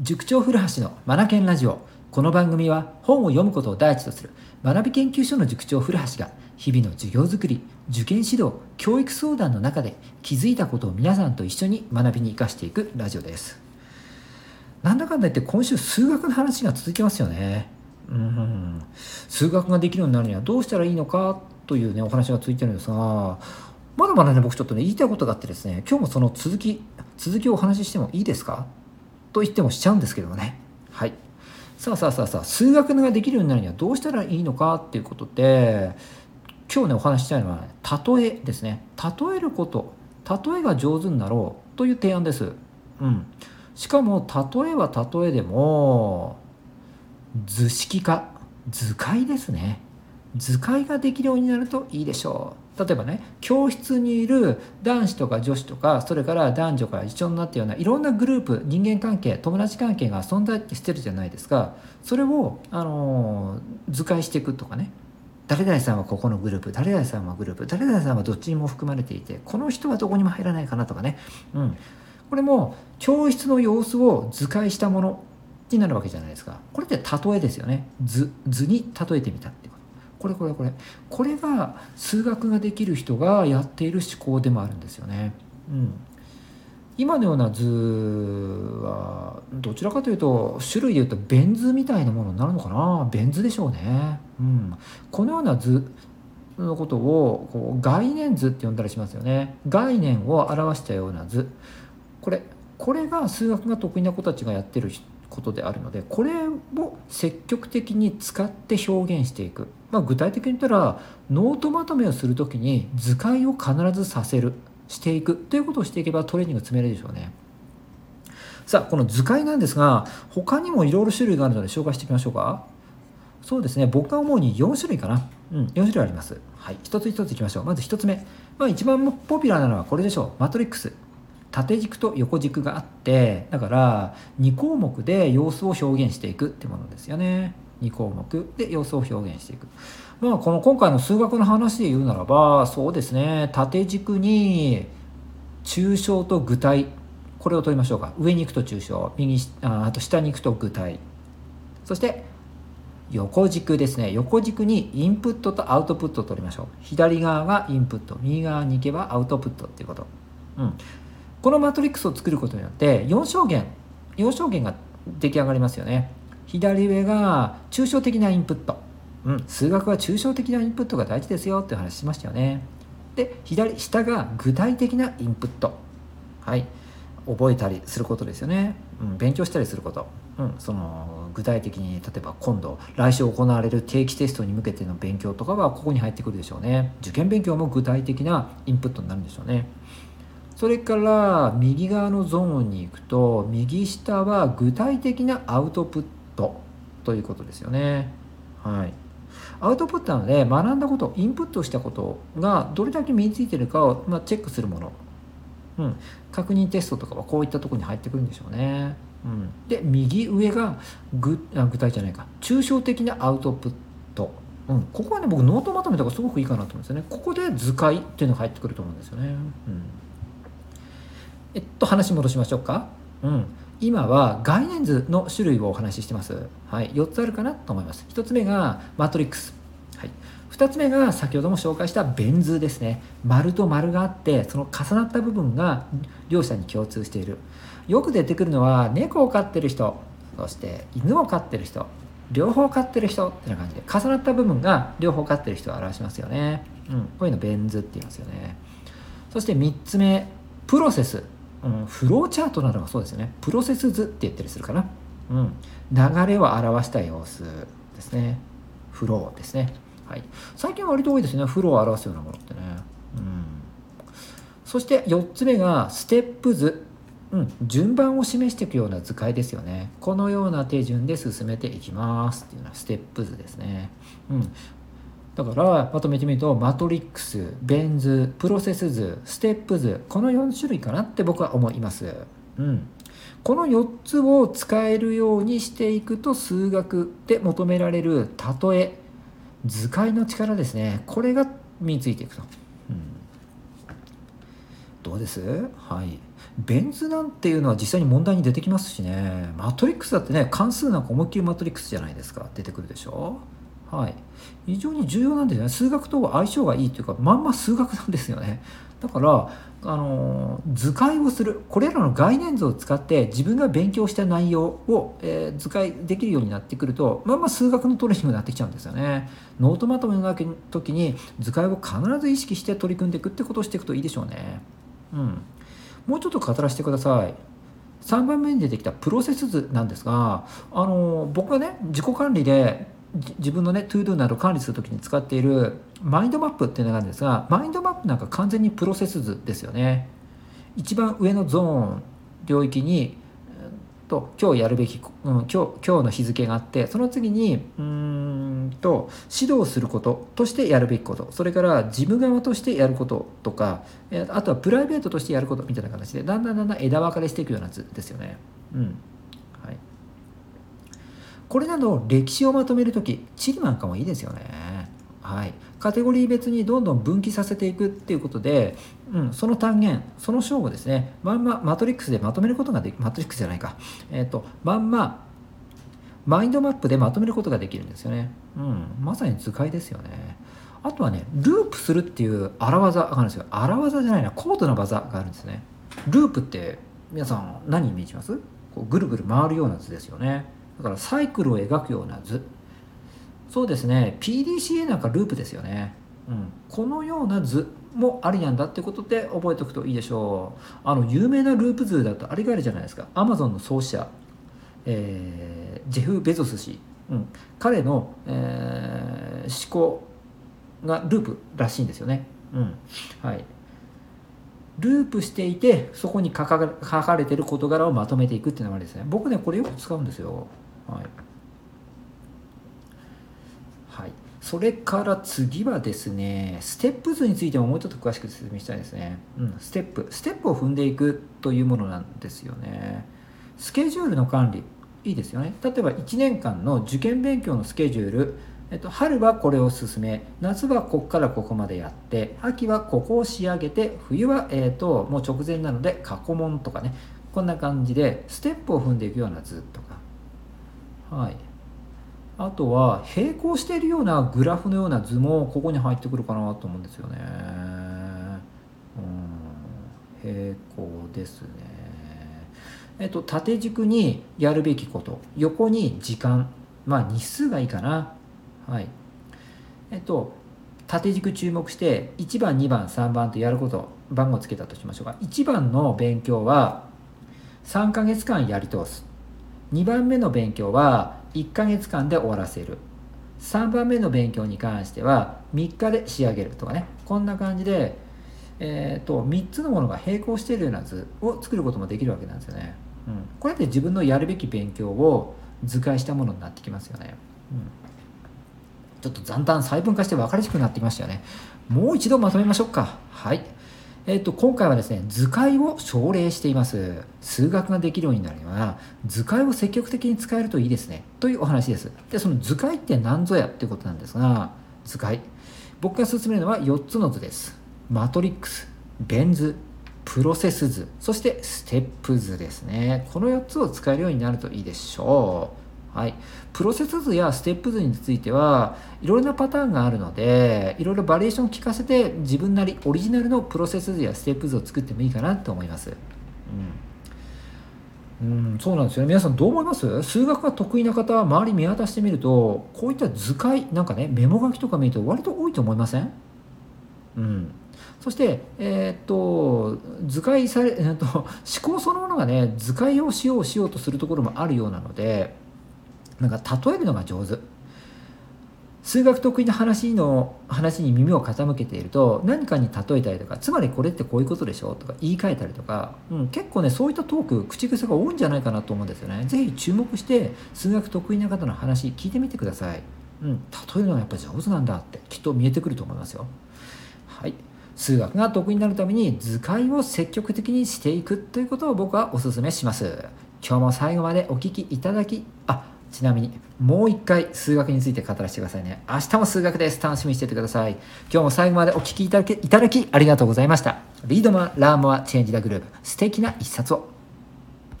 塾長古橋のマナケンラジオ。この番組は本を読むことを第一とする学び研究所の塾長古橋が日々の授業づくり受験指導教育相談の中で気づいたことを皆さんと一緒に学びに生かしていくラジオです。なんだかんだ言って今週数学の話が続きますよね。うん。数学ができるようになるにはどうしたらいいのかというねお話が続いてるんですがまだまだね僕ちょっとね言いたいことがあってですね今日もその続き続きをお話ししてもいいですか？と言ってもしちゃうんですけどもね。はい。さあさあさあさあ数学ができるようになるにはどうしたらいいのかっていうことで今日ねお話ししたいのは、ね、例えですね。例えること。例えが上手になろうという提案です。うん。しかも例えは例えでも図式化。図解ですね。図解ができるようになるといいでしょう。例えばね教室にいる男子とか女子とかそれから男女が一緒になったようないろんなグループ人間関係友達関係が存在してるじゃないですか。それを、あの図解していくとかね。誰々さんはここのグループ誰々さんはグループ誰々さんはどっちにも含まれていてこの人はどこにも入らないかなとかね、うん、これも教室の様子を図解したものになるわけじゃないですか。これって例えですよね。図図に例えてみたってこれこれこれこれが数学ができる人がやっている思考でもあるんですよね。うん、今のような図はどちらかというと種類でいうとベン図みたいなものになるのかな？ベン図でしょうね。うん、このような図のことをこう概念図って呼んだりしますよね。概念を表したような図。これこれが数学が得意な子たちがやってることであるのでこれを積極的に使って表現していく、まあ、具体的に言ったらノートまとめをする時に図解を必ずさせるしていくということをしていけばトレーニング積めるでしょうね。さあこの図解なんですが他にもいろいろ種類があるので紹介していきましょうか。そうですね僕が思うに4種類かな。うん4種類あります。はい一つ一ついきましょう。まず1つ目。まあ一番ポピュラーなのはこれでしょう。マトリックス。縦軸と横軸があってだから2項目で様子を表現していくってものですよね。2項目で様子を表現していく。まあこの今回の数学の話で言うならばそうですね。縦軸に抽象と具体これを取りましょうか。上に行くと抽象右ああと下に行くと具体。そして横軸ですね。横軸にインプットとアウトプットを取りましょう。左側がインプット右側に行けばアウトプットっていうこと、うん、このマトリックスを作ることによって4象限4象限が出来上がりますよね。左上が抽象的なインプット、うん、数学は抽象的なインプットが大事ですよっていう話しましたよね。で左下が具体的なインプット。はい。覚えたりすることですよね、うん、勉強したりすること、うん、その具体的に例えば今度来週行われる定期テストに向けての勉強とかはここに入ってくるでしょうね。受験勉強も具体的なインプットになるんでしょうね。それから右側のゾーンに行くと右下は具体的なアウトプットということですよね。はい、アウトプットなので学んだことインプットしたことがどれだけ身についてるかを、まあ、チェックするもの、うん、確認テストとかはこういったとこに入ってくるんでしょうね。うん、で右上が具あ具体じゃないか抽象的なアウトプット、うん、ここはね僕ノートまとめた方がすごくいいかなと思うんですよねここで図解っていうのが入ってくると思うんですよね。うんえっと話戻しましょうか。うん。今は概念図の種類をお話ししてます。はい。4つあるかなと思います。1つ目がマトリックス。はい。2つ目が先ほども紹介したベン図ですね。丸と丸があって、その重なった部分が両者に共通している。よく出てくるのは猫を飼ってる人、そして犬を飼ってる人、両方飼ってる人ってな感じで重なった部分が両方飼ってる人を表しますよね。うん。こういうのベン図って言いますよね。そして3つ目、プロセス。うん、フローチャートなどがそうですよね。プロセス図って言ったりするかな、うん、流れを表した様子ですね。フローですね、はい、最近は割と多いですね。フローを表すようなものってね、うん、そして4つ目がステップ図。うん、順番を示していくような図解ですよね。このような手順で進めていきますっていうのはステップ図ですね。うん、だからまとめてみるとマトリックスベン図プロセス図ステップ図この4種類かなって僕は思います。うん、この4つを使えるようにしていくと数学で求められる例え図解の力ですね。これが身についていくと。うん、どうです？はい。ベン図なんていうのは実際に問題に出てきますしね。マトリックスだってね関数なんか思いっきりマトリックスじゃないですか。出てくるでしょ？はい。非常に重要なんですね。数学と相性がいいというかまんま数学なんですよね。だからあの図解をするこれらの概念図を使って自分が勉強した内容を、えー、図解できるようになってくるとまあまあ数学のトレーニングになってきちゃうんですよね。ノートまとめの時に図解を必ず意識して取り組んでいくってことをしていくといいでしょうね。うん。もうちょっと語らせてください。3番目に出てきたプロセス図なんですがあの僕がね自己管理で自分のね To Do など管理するときに使っているマインドマップっていうのがあるんですがマインドマップなんか完全にプロセス図ですよね。一番上のゾーン領域にと今日やるべき、うん、今日今日の日付があってその次にうんと指導することとしてやるべきこと。それから事務側としてやることとかあとはプライベートとしてやることみたいな形でだんだんだんだん枝分かれしていくような図ですよね。うん。これなど歴史をまとめる時地理なんかもいいですよね。はい、カテゴリー別にどんどん分岐させていくっていうことで、うん、その単元その章をですねまんまマトリックスでまとめることができマトリックスじゃないか、えーと、まんまマインドマップでまとめることができるんですよね。うん、まさに図解ですよね。あとはね、ループするっていう荒技があるんですよ。荒技じゃないな、高度な技があるんですね。ループって皆さん何イメージします？こうぐるぐる回るような図ですよね。だからサイクルを描くような図。そうですね。PDCA なんかループですよね、うん、このような図もありなんだってことで覚えておくといいでしょう。あの有名なループ図だとあれがあるじゃないですか。アマゾンの創始者、えー、ジェフ・ベゾス氏、うん、彼の、えー、思考がループらしいんですよね、うん。はい、ループしていてそこに書か書かれてる事柄をまとめていくっていうのがありですね。僕ねこれよく使うんですよ。はい、はい、それから次はですねステップ図についてももうちょっと詳しく説明したいですね、うん、ステップ。ステップを踏んでいくというものなんですよね。スケジュールの管理。いいですよね。例えば1年間の受験勉強のスケジュール。えっと、春はこれを進め夏はここからここまでやって秋はここを仕上げて冬は、えっと、もう直前なので過去問とかね。こんな感じでステップを踏んでいくような図とか。はい。あとは並行しているようなグラフのような図もここに入ってくるかなと思うんですよね。うん。並行ですね。えっと縦軸にやるべきこと。横に時間。まあ日数がいいかな。はい。えっと縦軸注目して1番2番3番とやること。番号つけたとしましょうか。1番の勉強は3ヶ月間やり通す。2番目の勉強は1ヶ月間で終わらせる3番目の勉強に関しては3日で仕上げるとかねこんな感じで、えーと、3つのものが並行しているような図を作ることもできるわけなんですよね、うん、こうやって自分のやるべき勉強を図解したものになってきますよね、うんちょっとだんだん細分化して分かりやすくなってきましたよね。もう一度まとめましょうか。はい。えっ、と、今回はですね、図解を奨励しています。数学ができるようになるには、図解を積極的に使えるといいですね。というお話です。で、その図解って何ぞやっていうことなんですが、図解。僕が進めるのは4つの図です。マトリックス、ベン図、プロセス図、そしてステップ図ですね。この4つを使えるようになるといいでしょう。はい、プロセス図やステップ図についてはいろいろなパターンがあるのでいろいろバリエーションを聞かせて自分なりオリジナルのプロセス図やステップ図を作ってもいいかなと思います。うん、うん、そうなんですよね。皆さんどう思います？数学が得意な方は周り見渡してみるとこういった図解なんかねメモ書きとか見ると割と多いと思いません？うん。そして、えー、っと図解され、えー、っと思考そのものがね図解をしようしようとするところもあるようなのでなんか例えるのが上手。数学得意な話の話に耳を傾けていると何かに例えたりとかつまりこれってこういうことでしょとか言い換えたりとか、うん、結構ねそういったトーク口癖が多いんじゃないかなと思うんですよね。是非注目して数学得意な方の話聞いてみてください、うん、例えるのがやっぱ上手なんだってきっと見えてくると思いますよ。はい。数学が得意になるために図解を積極的にしていくということを僕はお勧めします。今日も最後までお聴きいただきあちなみにもう一回数学について語らせてくださいね。明日も数学です。楽しみにしててください。今日も最後までお聴きいただきいただきありがとうございました。リードマン・ラーモア・チェンジ・ダ・グループ。素敵な一冊を。